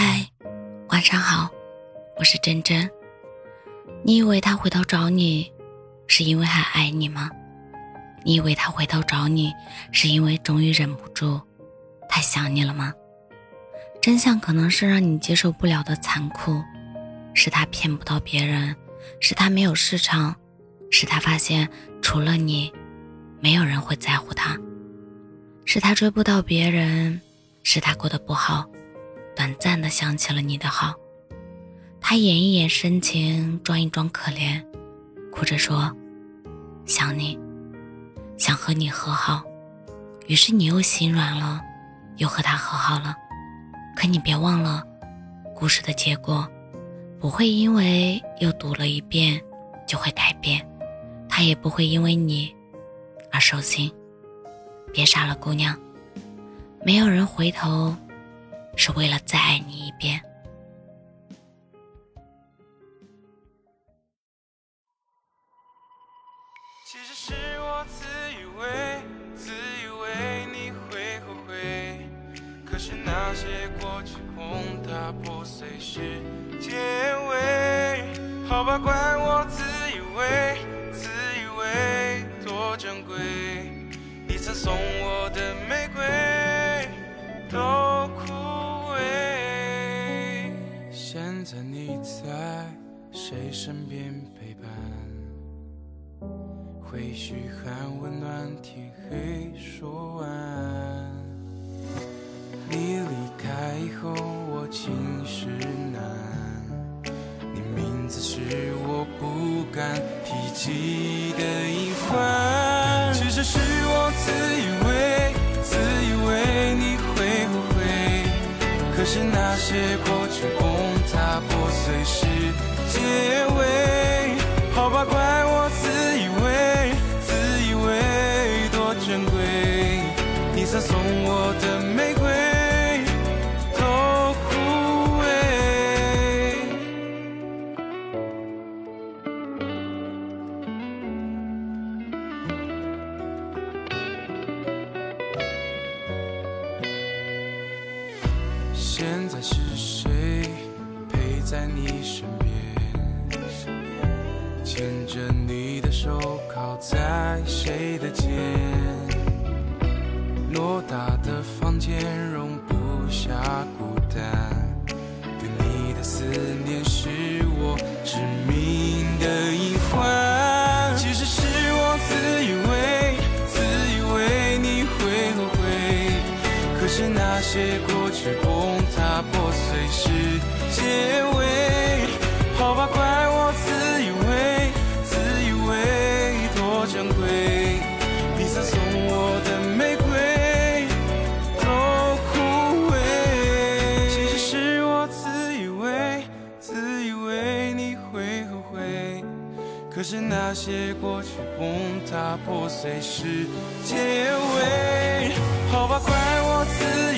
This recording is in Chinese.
嗨，晚上好，我是真真。你以为他回头找你，是因为还爱你吗？你以为他回头找你，是因为终于忍不住太想你了吗？真相可能是让你接受不了的残酷，是他骗不到别人，是他没有市场，是他发现除了你，没有人会在乎他，是他追不到别人，是他过得不好。短暂的想起了你的好，他演一演深情，装一装可怜，哭着说：“想你，想和你和好。”于是你又心软了，又和他和好了。可你别忘了，故事的结果不会因为又读了一遍就会改变，他也不会因为你而受心。别傻了，姑娘，没有人回头。是为了再爱你一遍。其实是我自以为，自以为你会后悔，可是那些过去崩塌破碎是结尾。好吧，怪在你在谁身边陪伴？会嘘寒问暖，天黑说晚。你离开以后，我寝食难。你名字是我不敢提起的隐患。其实是我自以为，自以为你会后悔。可是那些过去破碎是结尾，好吧，怪我自以为，自以为多珍贵，你曾送我的玫瑰都枯萎。现在是谁在你身边？牵着你的手，靠在谁的肩？偌大的房间容不下孤单，对你的思念是我致命的隐患。其实是我自以为，自以为你会后悔，可是那些过去不。破碎是结尾，好吧，怪我自以为，自以为多珍贵。你曾送我的玫瑰都枯萎。其实是我自以为，自以为你会后悔，可是那些过去崩塌破碎是结尾，好吧，怪我自以为。